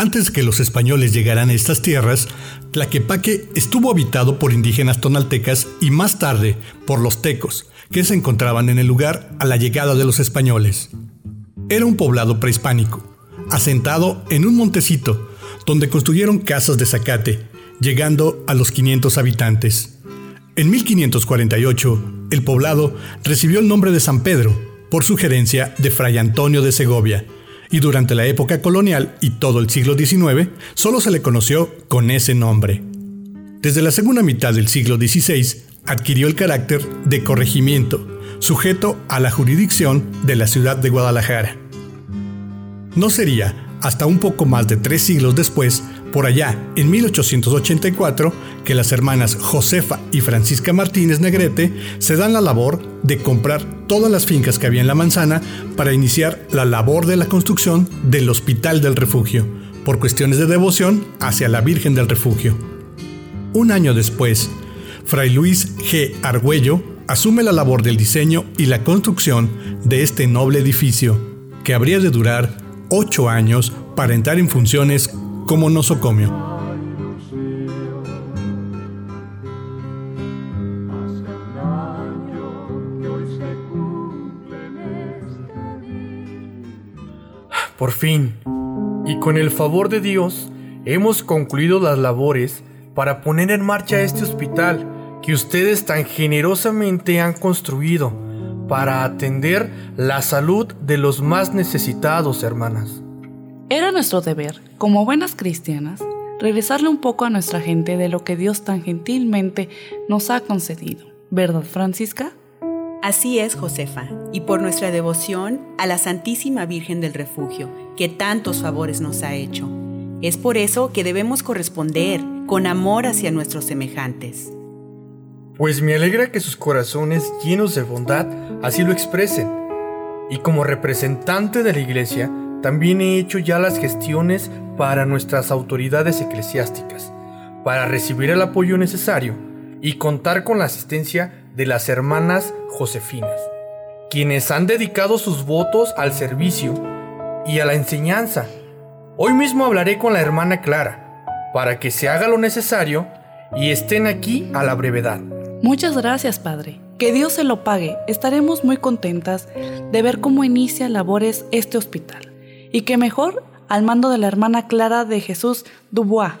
Antes que los españoles llegaran a estas tierras, Tlaquepaque estuvo habitado por indígenas tonaltecas y más tarde por los tecos, que se encontraban en el lugar a la llegada de los españoles. Era un poblado prehispánico, asentado en un montecito, donde construyeron casas de zacate, llegando a los 500 habitantes. En 1548, el poblado recibió el nombre de San Pedro, por sugerencia de Fray Antonio de Segovia, y durante la época colonial y todo el siglo XIX solo se le conoció con ese nombre. Desde la segunda mitad del siglo XVI adquirió el carácter de corregimiento, sujeto a la jurisdicción de la ciudad de Guadalajara. No sería hasta un poco más de tres siglos después, por allá en 1884, que las hermanas Josefa y Francisca Martínez Negrete se dan la labor de comprar todas las fincas que había en la manzana para iniciar la labor de la construcción del Hospital del Refugio, por cuestiones de devoción hacia la Virgen del Refugio. Un año después, Fray Luis G. Argüello asume la labor del diseño y la construcción de este noble edificio, que habría de durar ocho años para entrar en funciones como nosocomio. Por fin, y con el favor de Dios, hemos concluido las labores para poner en marcha este hospital que ustedes tan generosamente han construido para atender la salud de los más necesitados, hermanas. Era nuestro deber, como buenas cristianas, regresarle un poco a nuestra gente de lo que Dios tan gentilmente nos ha concedido. ¿Verdad, Francisca? Así es, Josefa, y por nuestra devoción a la Santísima Virgen del Refugio, que tantos favores nos ha hecho. Es por eso que debemos corresponder con amor hacia nuestros semejantes pues me alegra que sus corazones llenos de bondad así lo expresen. Y como representante de la Iglesia, también he hecho ya las gestiones para nuestras autoridades eclesiásticas, para recibir el apoyo necesario y contar con la asistencia de las hermanas Josefinas, quienes han dedicado sus votos al servicio y a la enseñanza. Hoy mismo hablaré con la hermana Clara, para que se haga lo necesario y estén aquí a la brevedad. Muchas gracias, Padre. Que Dios se lo pague. Estaremos muy contentas de ver cómo inicia labores este hospital. Y que mejor al mando de la hermana Clara de Jesús Dubois,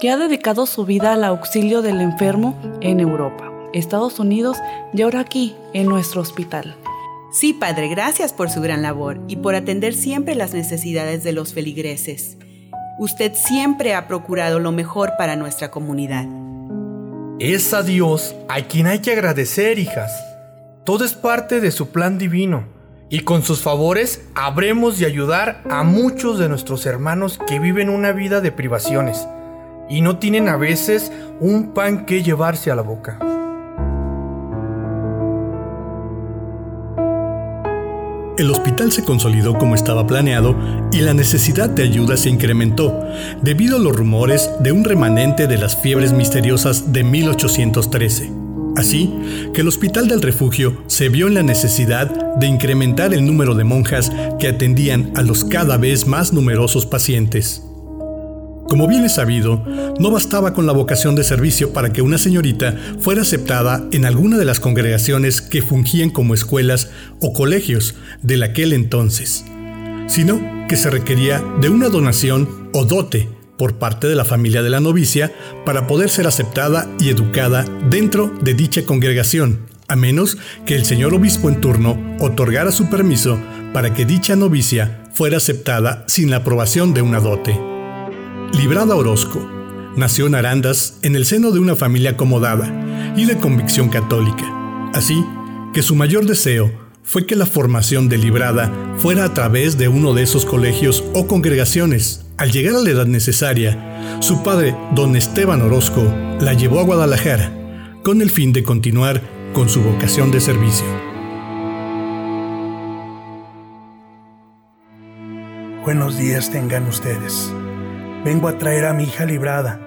que ha dedicado su vida al auxilio del enfermo en Europa, Estados Unidos y ahora aquí, en nuestro hospital. Sí, Padre, gracias por su gran labor y por atender siempre las necesidades de los feligreses. Usted siempre ha procurado lo mejor para nuestra comunidad. Es a Dios a quien hay que agradecer, hijas. Todo es parte de su plan divino, y con sus favores habremos de ayudar a muchos de nuestros hermanos que viven una vida de privaciones y no tienen a veces un pan que llevarse a la boca. El hospital se consolidó como estaba planeado y la necesidad de ayuda se incrementó debido a los rumores de un remanente de las fiebres misteriosas de 1813. Así que el Hospital del Refugio se vio en la necesidad de incrementar el número de monjas que atendían a los cada vez más numerosos pacientes. Como bien es sabido, no bastaba con la vocación de servicio para que una señorita fuera aceptada en alguna de las congregaciones que fungían como escuelas o colegios de aquel entonces, sino que se requería de una donación o dote por parte de la familia de la novicia para poder ser aceptada y educada dentro de dicha congregación, a menos que el señor obispo en turno otorgara su permiso para que dicha novicia fuera aceptada sin la aprobación de una dote. Librada Orozco nació en Arandas en el seno de una familia acomodada y de convicción católica, así que su mayor deseo fue que la formación de Librada fuera a través de uno de esos colegios o congregaciones. Al llegar a la edad necesaria, su padre, don Esteban Orozco, la llevó a Guadalajara con el fin de continuar con su vocación de servicio. Buenos días tengan ustedes vengo a traer a mi hija librada.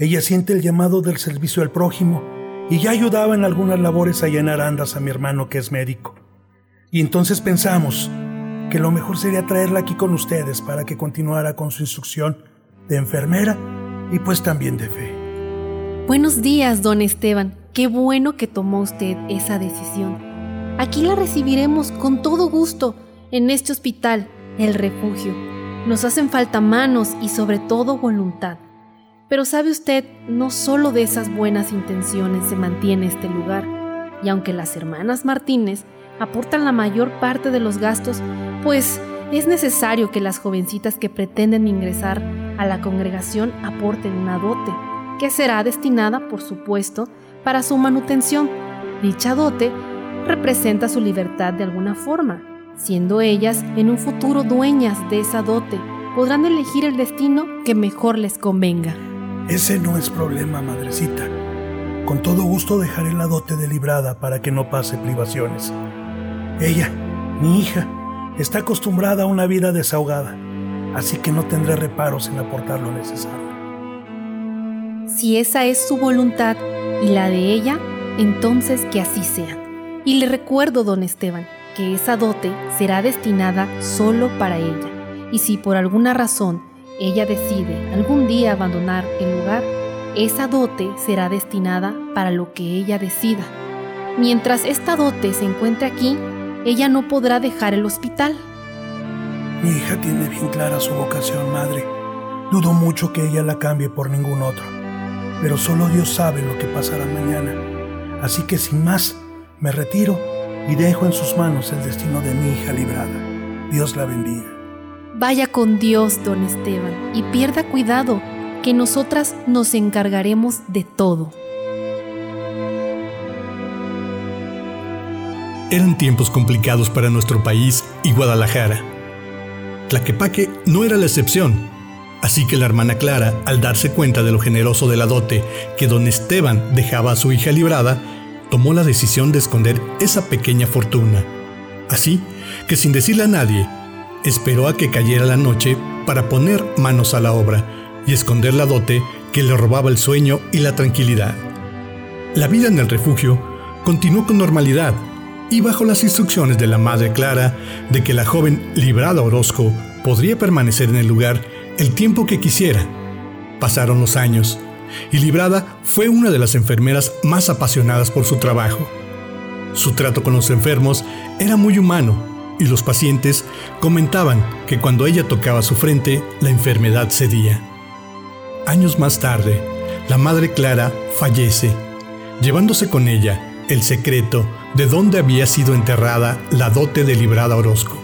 Ella siente el llamado del servicio al prójimo y ya ayudaba en algunas labores a llenar andas a mi hermano que es médico. Y entonces pensamos que lo mejor sería traerla aquí con ustedes para que continuara con su instrucción de enfermera y pues también de fe. Buenos días, don Esteban. Qué bueno que tomó usted esa decisión. Aquí la recibiremos con todo gusto en este hospital, el refugio. Nos hacen falta manos y sobre todo voluntad. Pero sabe usted, no solo de esas buenas intenciones se mantiene este lugar, y aunque las hermanas Martínez aportan la mayor parte de los gastos, pues es necesario que las jovencitas que pretenden ingresar a la congregación aporten una dote, que será destinada, por supuesto, para su manutención. Dicha dote representa su libertad de alguna forma, siendo ellas en un futuro dueñas de esa dote, podrán elegir el destino que mejor les convenga. Ese no es problema, madrecita. Con todo gusto dejaré la dote de librada para que no pase privaciones. Ella, mi hija, está acostumbrada a una vida desahogada, así que no tendré reparos en aportar lo necesario. Si esa es su voluntad y la de ella, entonces que así sea. Y le recuerdo, don Esteban, que esa dote será destinada solo para ella. Y si por alguna razón ella decide algún día abandonar el lugar, esa dote será destinada para lo que ella decida. Mientras esta dote se encuentre aquí, ella no podrá dejar el hospital. Mi hija tiene bien clara su vocación, madre. Dudo mucho que ella la cambie por ningún otro. Pero solo Dios sabe lo que pasará mañana. Así que sin más, me retiro y dejo en sus manos el destino de mi hija librada. Dios la bendiga. Vaya con Dios, don Esteban, y pierda cuidado, que nosotras nos encargaremos de todo. Eran tiempos complicados para nuestro país y Guadalajara. Tlaquepaque no era la excepción, así que la hermana Clara, al darse cuenta de lo generoso de la dote que don Esteban dejaba a su hija librada, tomó la decisión de esconder esa pequeña fortuna. Así que sin decirle a nadie, esperó a que cayera la noche para poner manos a la obra y esconder la dote que le robaba el sueño y la tranquilidad. La vida en el refugio continuó con normalidad y bajo las instrucciones de la Madre Clara de que la joven Librada Orozco podría permanecer en el lugar el tiempo que quisiera. Pasaron los años y Librada fue una de las enfermeras más apasionadas por su trabajo. Su trato con los enfermos era muy humano y los pacientes comentaban que cuando ella tocaba su frente, la enfermedad cedía. Años más tarde, la madre Clara fallece, llevándose con ella el secreto de dónde había sido enterrada la dote de Librada Orozco.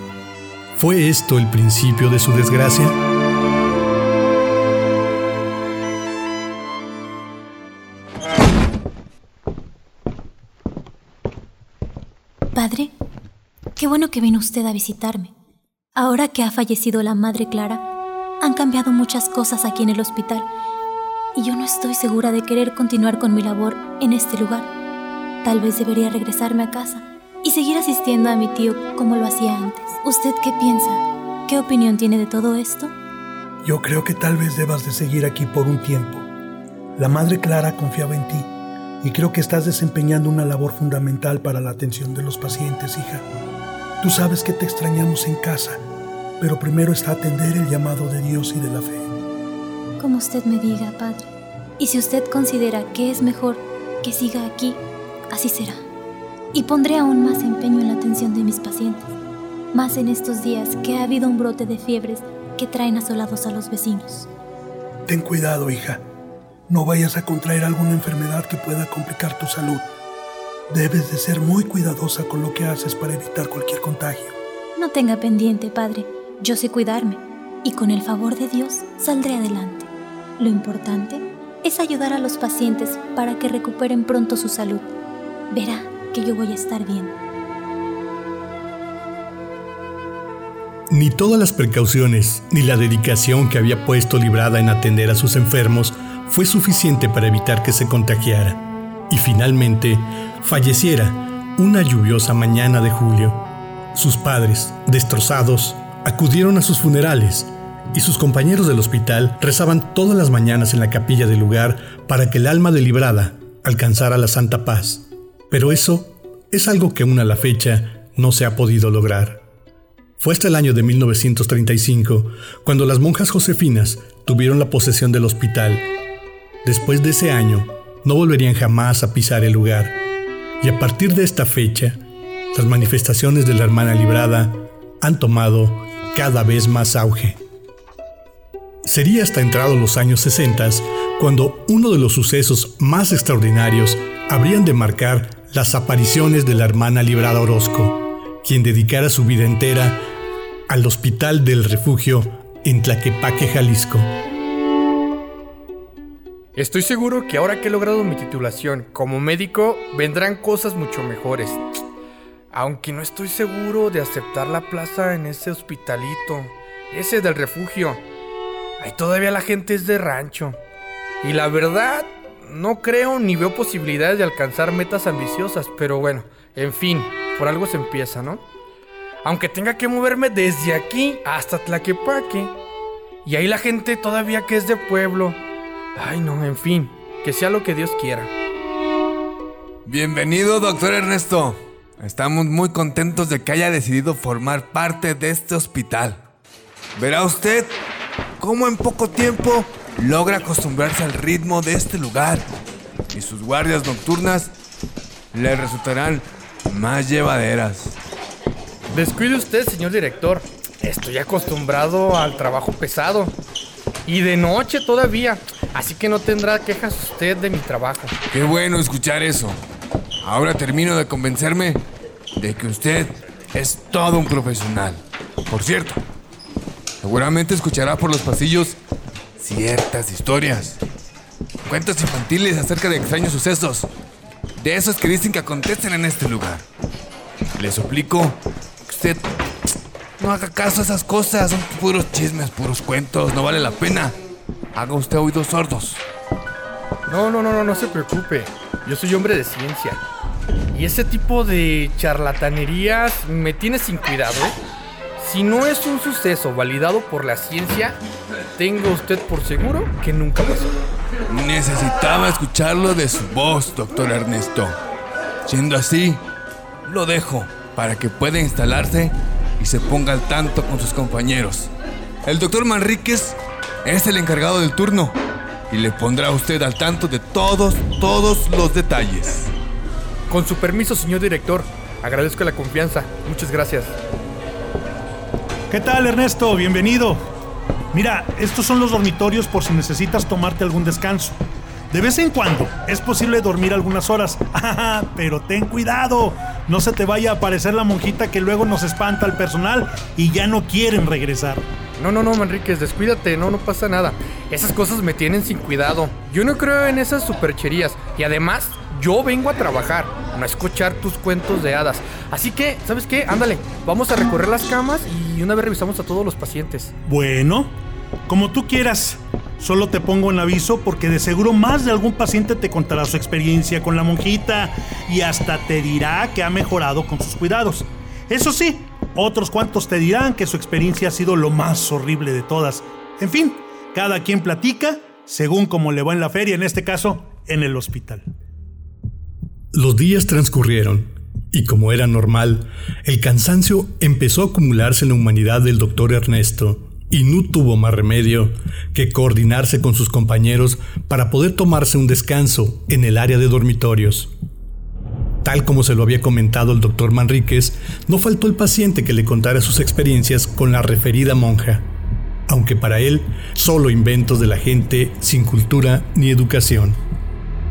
¿Fue esto el principio de su desgracia? Padre, Qué bueno que vino usted a visitarme. Ahora que ha fallecido la madre Clara, han cambiado muchas cosas aquí en el hospital y yo no estoy segura de querer continuar con mi labor en este lugar. Tal vez debería regresarme a casa y seguir asistiendo a mi tío como lo hacía antes. ¿Usted qué piensa? ¿Qué opinión tiene de todo esto? Yo creo que tal vez debas de seguir aquí por un tiempo. La madre Clara confiaba en ti y creo que estás desempeñando una labor fundamental para la atención de los pacientes, hija. Tú sabes que te extrañamos en casa, pero primero está atender el llamado de Dios y de la fe. Como usted me diga, Padre. Y si usted considera que es mejor que siga aquí, así será. Y pondré aún más empeño en la atención de mis pacientes, más en estos días que ha habido un brote de fiebres que traen asolados a los vecinos. Ten cuidado, hija. No vayas a contraer alguna enfermedad que pueda complicar tu salud. Debes de ser muy cuidadosa con lo que haces para evitar cualquier contagio. No tenga pendiente, padre. Yo sé cuidarme y con el favor de Dios saldré adelante. Lo importante es ayudar a los pacientes para que recuperen pronto su salud. Verá que yo voy a estar bien. Ni todas las precauciones ni la dedicación que había puesto librada en atender a sus enfermos fue suficiente para evitar que se contagiara y finalmente falleciera una lluviosa mañana de julio. Sus padres, destrozados, acudieron a sus funerales y sus compañeros del hospital rezaban todas las mañanas en la capilla del lugar para que el alma de Librada alcanzara la santa paz. Pero eso es algo que aún a la fecha no se ha podido lograr. Fue hasta el año de 1935 cuando las monjas josefinas tuvieron la posesión del hospital. Después de ese año, no volverían jamás a pisar el lugar. Y a partir de esta fecha, las manifestaciones de la hermana librada han tomado cada vez más auge. Sería hasta entrados los años 60 cuando uno de los sucesos más extraordinarios habrían de marcar las apariciones de la hermana Librada Orozco, quien dedicara su vida entera al Hospital del Refugio en Tlaquepaque, Jalisco. Estoy seguro que ahora que he logrado mi titulación como médico, vendrán cosas mucho mejores. Aunque no estoy seguro de aceptar la plaza en ese hospitalito, ese del refugio. Ahí todavía la gente es de rancho. Y la verdad, no creo ni veo posibilidades de alcanzar metas ambiciosas, pero bueno, en fin, por algo se empieza, ¿no? Aunque tenga que moverme desde aquí hasta Tlaquepaque. Y ahí la gente todavía que es de pueblo. Ay, no, en fin, que sea lo que Dios quiera. Bienvenido, doctor Ernesto. Estamos muy contentos de que haya decidido formar parte de este hospital. Verá usted cómo en poco tiempo logra acostumbrarse al ritmo de este lugar y sus guardias nocturnas le resultarán más llevaderas. Descuide usted, señor director. Estoy acostumbrado al trabajo pesado. Y de noche todavía. Así que no tendrá quejas usted de mi trabajo. Qué bueno escuchar eso. Ahora termino de convencerme de que usted es todo un profesional. Por cierto, seguramente escuchará por los pasillos ciertas historias. Cuentos infantiles acerca de extraños sucesos. De esos que dicen que acontecen en este lugar. Le suplico que usted no haga caso a esas cosas. Son puros chismes, puros cuentos. No vale la pena. Haga usted oídos sordos. No, no, no, no, no se preocupe. Yo soy hombre de ciencia. Y ese tipo de charlatanerías me tiene sin cuidado. ¿eh? Si no es un suceso validado por la ciencia, tengo usted por seguro que nunca pasó. Necesitaba escucharlo de su voz, doctor Ernesto. Siendo así, lo dejo para que pueda instalarse y se ponga al tanto con sus compañeros. El doctor Manríquez es el encargado del turno y le pondrá a usted al tanto de todos, todos los detalles. Con su permiso, señor director, agradezco la confianza. Muchas gracias. ¿Qué tal, Ernesto? Bienvenido. Mira, estos son los dormitorios por si necesitas tomarte algún descanso. De vez en cuando es posible dormir algunas horas, pero ten cuidado, no se te vaya a aparecer la monjita que luego nos espanta al personal y ya no quieren regresar. No, no, no, Manríquez, descuídate, no, no pasa nada. Esas cosas me tienen sin cuidado. Yo no creo en esas supercherías y además yo vengo a trabajar, a escuchar tus cuentos de hadas. Así que, ¿sabes qué? Ándale, vamos a recorrer las camas y una vez revisamos a todos los pacientes. Bueno, como tú quieras. Solo te pongo en aviso porque de seguro más de algún paciente te contará su experiencia con la monjita y hasta te dirá que ha mejorado con sus cuidados. Eso sí, otros cuantos te dirán que su experiencia ha sido lo más horrible de todas. En fin, cada quien platica según como le va en la feria, en este caso, en el hospital. Los días transcurrieron y como era normal, el cansancio empezó a acumularse en la humanidad del doctor Ernesto y no tuvo más remedio que coordinarse con sus compañeros para poder tomarse un descanso en el área de dormitorios. Tal como se lo había comentado el doctor Manríquez, no faltó el paciente que le contara sus experiencias con la referida monja, aunque para él solo inventos de la gente sin cultura ni educación.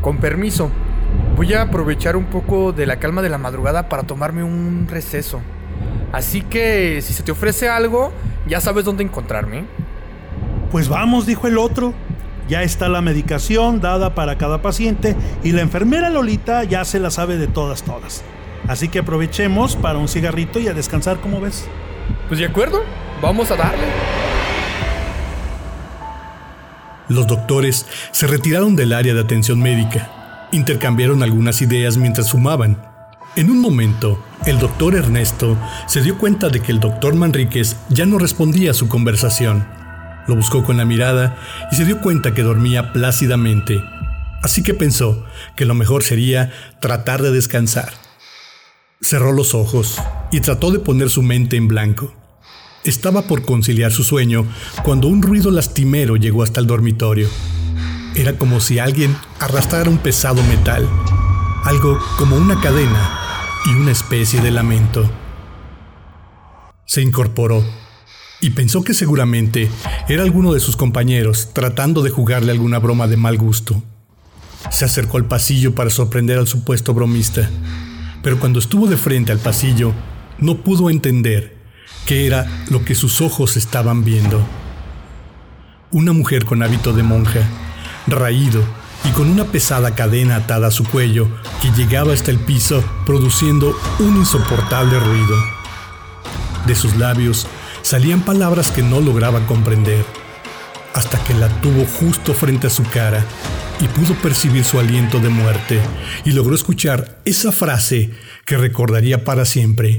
Con permiso, voy a aprovechar un poco de la calma de la madrugada para tomarme un receso. Así que si se te ofrece algo, ya sabes dónde encontrarme. Pues vamos, dijo el otro. Ya está la medicación dada para cada paciente y la enfermera Lolita ya se la sabe de todas, todas. Así que aprovechemos para un cigarrito y a descansar, como ves? Pues de acuerdo, vamos a darle. Los doctores se retiraron del área de atención médica. Intercambiaron algunas ideas mientras fumaban en un momento, el doctor Ernesto se dio cuenta de que el doctor Manríquez ya no respondía a su conversación. Lo buscó con la mirada y se dio cuenta que dormía plácidamente. Así que pensó que lo mejor sería tratar de descansar. Cerró los ojos y trató de poner su mente en blanco. Estaba por conciliar su sueño cuando un ruido lastimero llegó hasta el dormitorio. Era como si alguien arrastrara un pesado metal, algo como una cadena y una especie de lamento. Se incorporó y pensó que seguramente era alguno de sus compañeros tratando de jugarle alguna broma de mal gusto. Se acercó al pasillo para sorprender al supuesto bromista, pero cuando estuvo de frente al pasillo, no pudo entender qué era lo que sus ojos estaban viendo. Una mujer con hábito de monja, raído y con una pesada cadena atada a su cuello que llegaba hasta el piso produciendo un insoportable ruido. De sus labios salían palabras que no lograba comprender, hasta que la tuvo justo frente a su cara y pudo percibir su aliento de muerte y logró escuchar esa frase que recordaría para siempre.